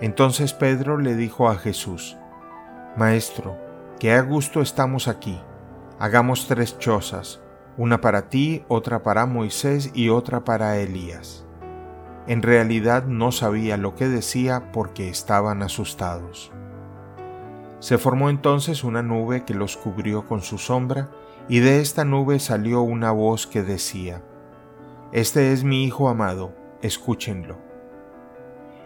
Entonces Pedro le dijo a Jesús, Maestro, que a gusto estamos aquí. Hagamos tres chozas, una para ti, otra para Moisés y otra para Elías. En realidad no sabía lo que decía porque estaban asustados. Se formó entonces una nube que los cubrió con su sombra, y de esta nube salió una voz que decía, Este es mi Hijo amado, escúchenlo.